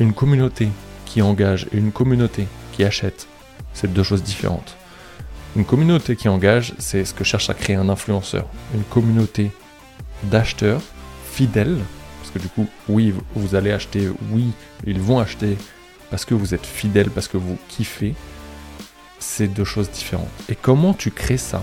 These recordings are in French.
une communauté qui engage et une communauté qui achète, c'est deux choses différentes. Une communauté qui engage, c'est ce que cherche à créer un influenceur. Une communauté d'acheteurs fidèles, parce que du coup, oui, vous allez acheter, oui, ils vont acheter parce que vous êtes fidèles, parce que vous kiffez, c'est deux choses différentes. Et comment tu crées ça?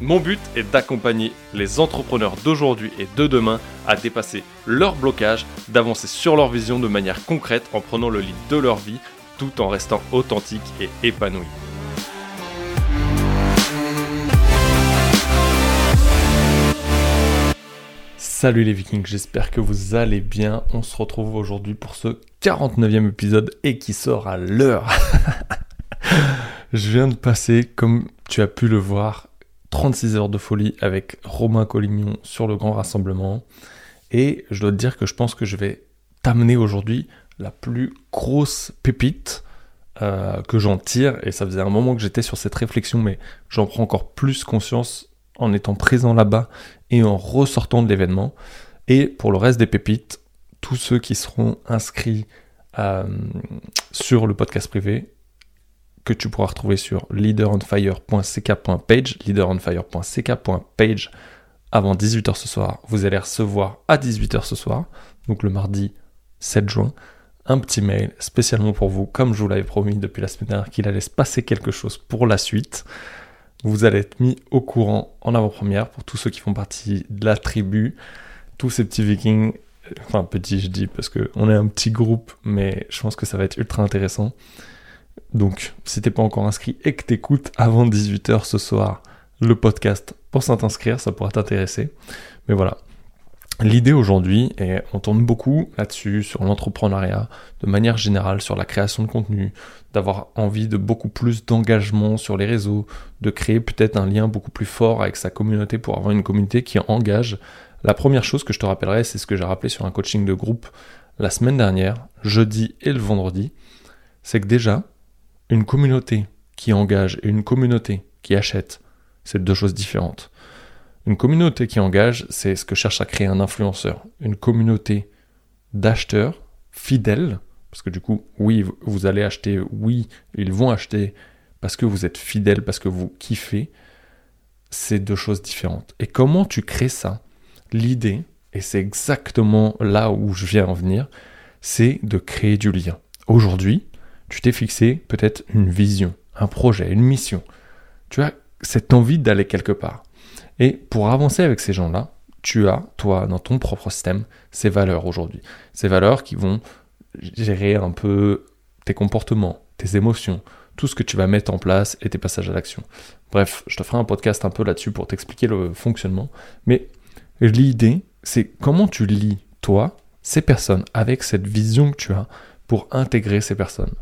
Mon but est d'accompagner les entrepreneurs d'aujourd'hui et de demain à dépasser leurs blocages, d'avancer sur leur vision de manière concrète en prenant le lead de leur vie tout en restant authentique et épanoui. Salut les vikings, j'espère que vous allez bien. On se retrouve aujourd'hui pour ce 49e épisode et qui sort à l'heure. Je viens de passer, comme tu as pu le voir, 36 heures de folie avec Romain Collignon sur le grand rassemblement. Et je dois te dire que je pense que je vais t'amener aujourd'hui la plus grosse pépite euh, que j'en tire. Et ça faisait un moment que j'étais sur cette réflexion, mais j'en prends encore plus conscience en étant présent là-bas et en ressortant de l'événement. Et pour le reste des pépites, tous ceux qui seront inscrits euh, sur le podcast privé, que tu pourras retrouver sur leaderonfire.ck.page, leaderonfire.ck.page avant 18h ce soir. Vous allez recevoir à 18h ce soir, donc le mardi 7 juin, un petit mail spécialement pour vous, comme je vous l'avais promis depuis la semaine dernière qu'il allait se passer quelque chose pour la suite. Vous allez être mis au courant en avant-première pour tous ceux qui font partie de la tribu, tous ces petits vikings, enfin petits je dis parce qu'on est un petit groupe, mais je pense que ça va être ultra intéressant. Donc, si t'es pas encore inscrit et que t'écoutes avant 18h ce soir le podcast pour s'inscrire, ça pourra t'intéresser. Mais voilà. L'idée aujourd'hui, et on tourne beaucoup là-dessus, sur l'entrepreneuriat, de manière générale, sur la création de contenu, d'avoir envie de beaucoup plus d'engagement sur les réseaux, de créer peut-être un lien beaucoup plus fort avec sa communauté pour avoir une communauté qui engage. La première chose que je te rappellerai, c'est ce que j'ai rappelé sur un coaching de groupe la semaine dernière, jeudi et le vendredi, c'est que déjà, une communauté qui engage et une communauté qui achète, c'est deux choses différentes. Une communauté qui engage, c'est ce que cherche à créer un influenceur. Une communauté d'acheteurs fidèles, parce que du coup, oui, vous allez acheter, oui, ils vont acheter parce que vous êtes fidèles, parce que vous kiffez, c'est deux choses différentes. Et comment tu crées ça? L'idée, et c'est exactement là où je viens en venir, c'est de créer du lien. Aujourd'hui, tu t'es fixé peut-être une vision, un projet, une mission. Tu as cette envie d'aller quelque part. Et pour avancer avec ces gens-là, tu as, toi, dans ton propre système, ces valeurs aujourd'hui. Ces valeurs qui vont gérer un peu tes comportements, tes émotions, tout ce que tu vas mettre en place et tes passages à l'action. Bref, je te ferai un podcast un peu là-dessus pour t'expliquer le fonctionnement. Mais l'idée, c'est comment tu lis, toi, ces personnes, avec cette vision que tu as, pour intégrer ces personnes.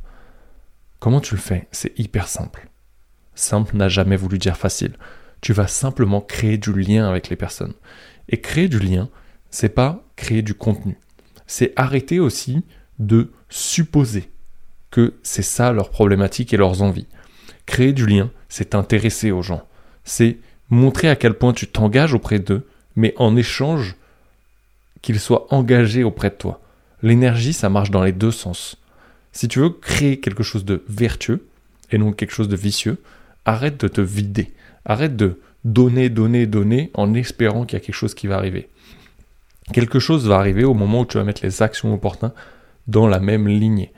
Comment tu le fais? C'est hyper simple. Simple n'a jamais voulu dire facile. Tu vas simplement créer du lien avec les personnes. Et créer du lien, c'est pas créer du contenu. C'est arrêter aussi de supposer que c'est ça leur problématique et leurs envies. Créer du lien, c'est t'intéresser aux gens. C'est montrer à quel point tu t'engages auprès d'eux, mais en échange qu'ils soient engagés auprès de toi. L'énergie, ça marche dans les deux sens. Si tu veux créer quelque chose de vertueux et non quelque chose de vicieux, arrête de te vider. Arrête de donner, donner, donner en espérant qu'il y a quelque chose qui va arriver. Quelque chose va arriver au moment où tu vas mettre les actions opportunes dans la même lignée.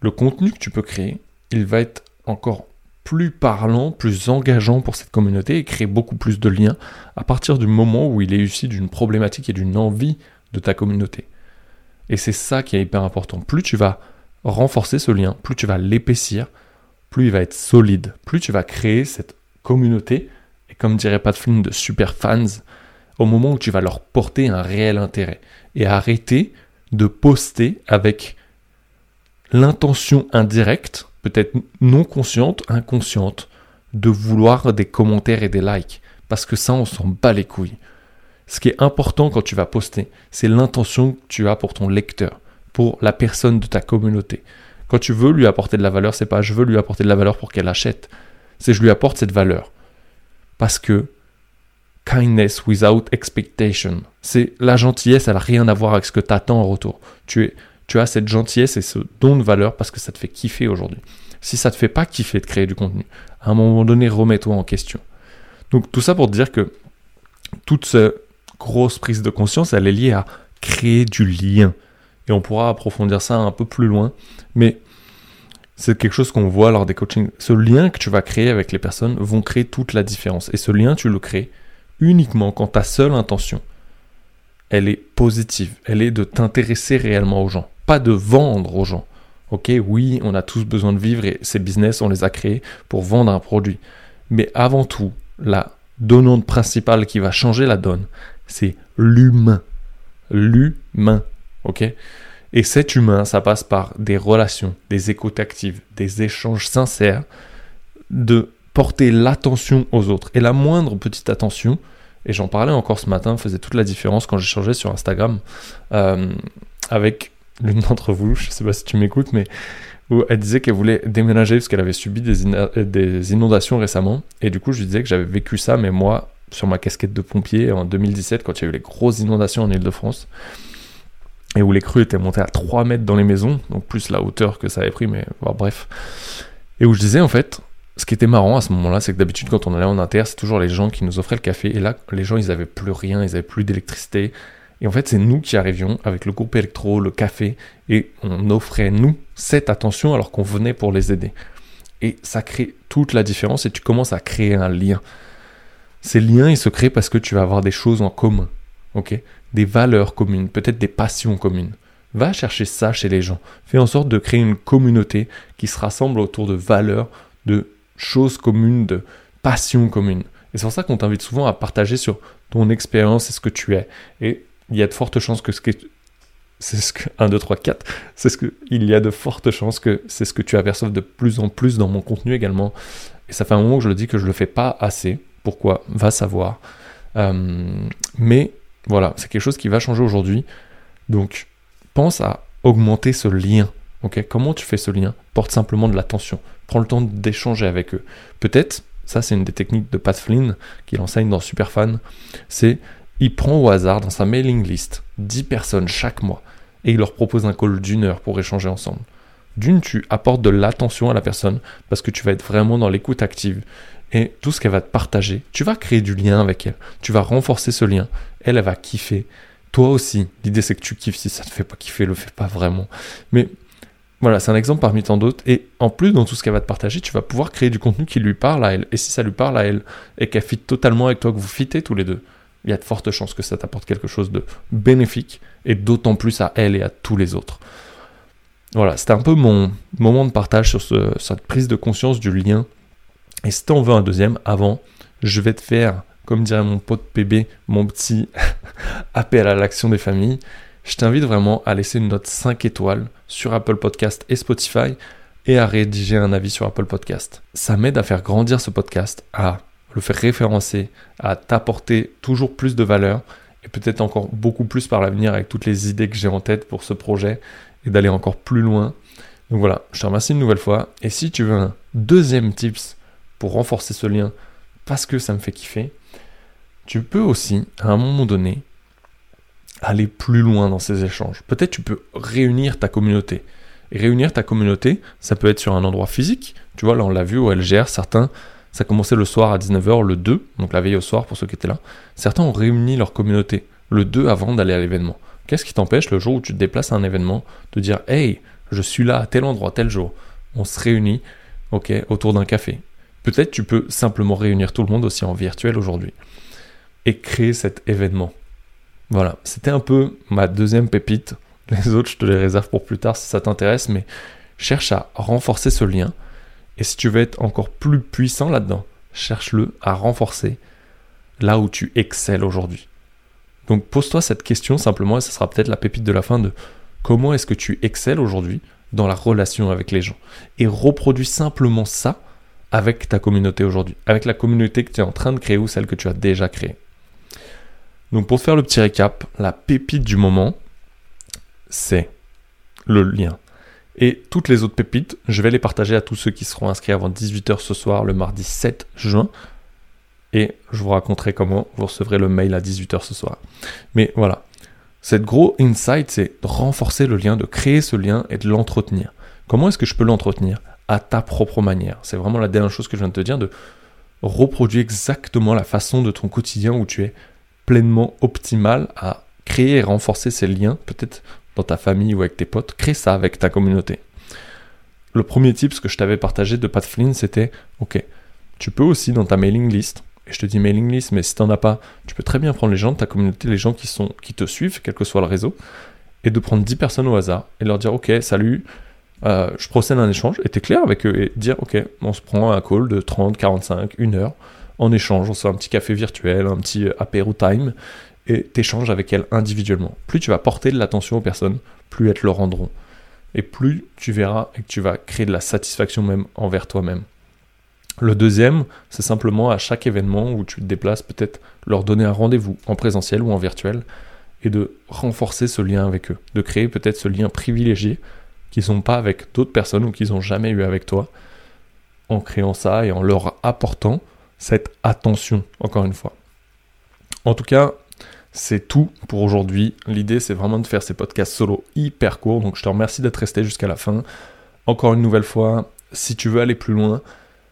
Le contenu que tu peux créer, il va être encore plus parlant, plus engageant pour cette communauté et créer beaucoup plus de liens à partir du moment où il est issu d'une problématique et d'une envie de ta communauté. Et c'est ça qui est hyper important. Plus tu vas renforcer ce lien, plus tu vas l'épaissir, plus il va être solide, plus tu vas créer cette communauté, et comme dirait Pat Flynn, de super fans, au moment où tu vas leur porter un réel intérêt. Et arrêter de poster avec l'intention indirecte peut-être non consciente, inconsciente, de vouloir des commentaires et des likes. Parce que ça, on s'en bat les couilles. Ce qui est important quand tu vas poster, c'est l'intention que tu as pour ton lecteur, pour la personne de ta communauté. Quand tu veux lui apporter de la valeur, c'est pas je veux lui apporter de la valeur pour qu'elle achète, c'est je lui apporte cette valeur. Parce que kindness without expectation, c'est la gentillesse, elle n'a rien à voir avec ce que tu attends en retour. Tu, es, tu as cette gentillesse et ce don de valeur parce que ça te fait kiffer aujourd'hui. Si ça te fait pas kiffer de créer du contenu, à un moment donné, remets-toi en question. Donc tout ça pour dire que toute cette grosse prise de conscience, elle est liée à créer du lien. Et on pourra approfondir ça un peu plus loin. Mais c'est quelque chose qu'on voit lors des coachings. Ce lien que tu vas créer avec les personnes vont créer toute la différence. Et ce lien, tu le crées uniquement quand ta seule intention, elle est positive. Elle est de t'intéresser réellement aux gens, pas de vendre aux gens. Ok, oui, on a tous besoin de vivre et ces business, on les a créés pour vendre un produit. Mais avant tout, la donnante principale qui va changer la donne, c'est l'humain. L'humain. Et cet humain, ça passe par des relations, des écoutes actives, des échanges sincères, de porter l'attention aux autres. Et la moindre petite attention, et j'en parlais encore ce matin, faisait toute la différence quand j'échangeais sur Instagram euh, avec l'une d'entre vous, je sais pas si tu m'écoutes, mais où elle disait qu'elle voulait déménager parce qu'elle avait subi des, des, inondations récemment. Et du coup, je disais que j'avais vécu ça, mais moi, sur ma casquette de pompier en 2017, quand il y a eu les grosses inondations en Ile-de-France, où les crues étaient montées à 3 mètres dans les maisons, donc plus la hauteur que ça avait pris, mais bref. Et où je disais, en fait, ce qui était marrant à ce moment-là, c'est que d'habitude, quand on allait en inter, c'est toujours les gens qui nous offraient le café. Et là, les gens, ils avaient plus rien, ils avaient plus d'électricité. Et en fait, c'est nous qui arrivions avec le groupe électro, le café, et on offrait, nous, cette attention alors qu'on venait pour les aider. Et ça crée toute la différence et tu commences à créer un lien. Ces liens, ils se créent parce que tu vas avoir des choses en commun, ok? Des valeurs communes, peut-être des passions communes. Va chercher ça chez les gens. Fais en sorte de créer une communauté qui se rassemble autour de valeurs, de choses communes, de passions communes. Et c'est pour ça qu'on t'invite souvent à partager sur ton expérience et ce que tu es. Et il y a de fortes chances que ce que c'est ce que 1 2 3 4 c'est ce que il y a de fortes chances que c'est ce que tu aperçoives de plus en plus dans mon contenu également et ça fait un moment que je le dis que je le fais pas assez pourquoi? Va savoir euh, mais voilà c'est quelque chose qui va changer aujourd'hui. Donc pense à augmenter ce lien comment tu fais ce lien? Porte simplement de l'attention. Prends le temps d'échanger avec eux. Peut-être ça c'est une des techniques de Pat Flynn qu'il enseigne dans Superfan c'est il prend au hasard dans sa mailing list 10 personnes chaque mois et il leur propose un call d'une heure pour échanger ensemble. D'une, tu apportes de l'attention à la personne parce que tu vas être vraiment dans l'écoute active et tout ce qu'elle va te partager, tu vas créer du lien avec elle. Tu vas renforcer ce lien. Elle, elle va kiffer. Toi aussi. L'idée, c'est que tu kiffes. Si ça te fait pas kiffer, le fais pas vraiment. Mais voilà, c'est un exemple parmi tant d'autres. Et en plus, dans tout ce qu'elle va te partager, tu vas pouvoir créer du contenu qui lui parle à elle. Et si ça lui parle à elle et qu'elle fit totalement avec toi, que vous fitez tous les deux, il y a de fortes chances que ça t'apporte quelque chose de bénéfique, et d'autant plus à elle et à tous les autres. Voilà, c'était un peu mon moment de partage sur cette prise de conscience du lien. Et si tu en veux un deuxième, avant, je vais te faire, comme dirait mon pote PB, mon petit appel à l'action des familles. Je t'invite vraiment à laisser une note 5 étoiles sur Apple Podcast et Spotify et à rédiger un avis sur Apple Podcast. Ça m'aide à faire grandir ce podcast, à le faire référencer, à t'apporter toujours plus de valeur et peut-être encore beaucoup plus par l'avenir avec toutes les idées que j'ai en tête pour ce projet et d'aller encore plus loin. Donc voilà, je te remercie une nouvelle fois. Et si tu veux un deuxième tips pour renforcer ce lien, parce que ça me fait kiffer, tu peux aussi, à un moment donné, aller plus loin dans ces échanges. Peut-être tu peux réunir ta communauté. Réunir ta communauté, ça peut être sur un endroit physique. Tu vois, là on l'a vu au LGR, certains ça commençait le soir à 19h, le 2, donc la veille au soir pour ceux qui étaient là. Certains ont réuni leur communauté le 2 avant d'aller à l'événement. Qu'est-ce qui t'empêche le jour où tu te déplaces à un événement de dire Hey, je suis là à tel endroit, tel jour. On se réunit, ok, autour d'un café. Peut-être tu peux simplement réunir tout le monde aussi en virtuel aujourd'hui et créer cet événement. Voilà, c'était un peu ma deuxième pépite. Les autres, je te les réserve pour plus tard si ça t'intéresse, mais cherche à renforcer ce lien et si tu veux être encore plus puissant là-dedans, cherche-le à renforcer là où tu excelles aujourd'hui. Donc pose-toi cette question simplement et ce sera peut-être la pépite de la fin de comment est-ce que tu excelles aujourd'hui dans la relation avec les gens. Et reproduis simplement ça avec ta communauté aujourd'hui, avec la communauté que tu es en train de créer ou celle que tu as déjà créée. Donc pour faire le petit récap, la pépite du moment, c'est le lien. Et toutes les autres pépites, je vais les partager à tous ceux qui seront inscrits avant 18h ce soir, le mardi 7 juin. Et je vous raconterai comment vous recevrez le mail à 18h ce soir. Mais voilà, cette gros insight, c'est de renforcer le lien, de créer ce lien et de l'entretenir. Comment est-ce que je peux l'entretenir? À ta propre manière. C'est vraiment la dernière chose que je viens de te dire, de reproduire exactement la façon de ton quotidien où tu es pleinement optimal à créer et renforcer ces liens, peut-être dans ta famille ou avec tes potes. Crée ça avec ta communauté. Le premier tip, ce que je t'avais partagé de Pat Flynn, c'était, ok, tu peux aussi dans ta mailing list et je te dis mailing list, mais si tu n'en as pas, tu peux très bien prendre les gens de ta communauté, les gens qui, sont, qui te suivent, quel que soit le réseau, et de prendre 10 personnes au hasard et leur dire Ok, salut, euh, je procède à un échange, es clair avec eux, et dire Ok, on se prend un call de 30, 45, 1 heure, en échange, on se fait un petit café virtuel, un petit euh, apéro time, et tu échanges avec elles individuellement. Plus tu vas porter de l'attention aux personnes, plus elles te le rendront. Et plus tu verras et que tu vas créer de la satisfaction même envers toi-même. Le deuxième, c'est simplement à chaque événement où tu te déplaces, peut-être leur donner un rendez-vous en présentiel ou en virtuel et de renforcer ce lien avec eux, de créer peut-être ce lien privilégié qu'ils n'ont pas avec d'autres personnes ou qu'ils n'ont jamais eu avec toi, en créant ça et en leur apportant cette attention, encore une fois. En tout cas, c'est tout pour aujourd'hui. L'idée, c'est vraiment de faire ces podcasts solo hyper courts, donc je te remercie d'être resté jusqu'à la fin. Encore une nouvelle fois, si tu veux aller plus loin,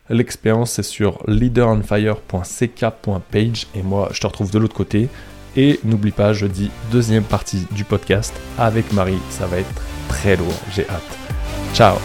L'expérience, c'est sur leaderonfire.ck.page et moi, je te retrouve de l'autre côté. Et n'oublie pas, jeudi, deuxième partie du podcast avec Marie. Ça va être très lourd. J'ai hâte. Ciao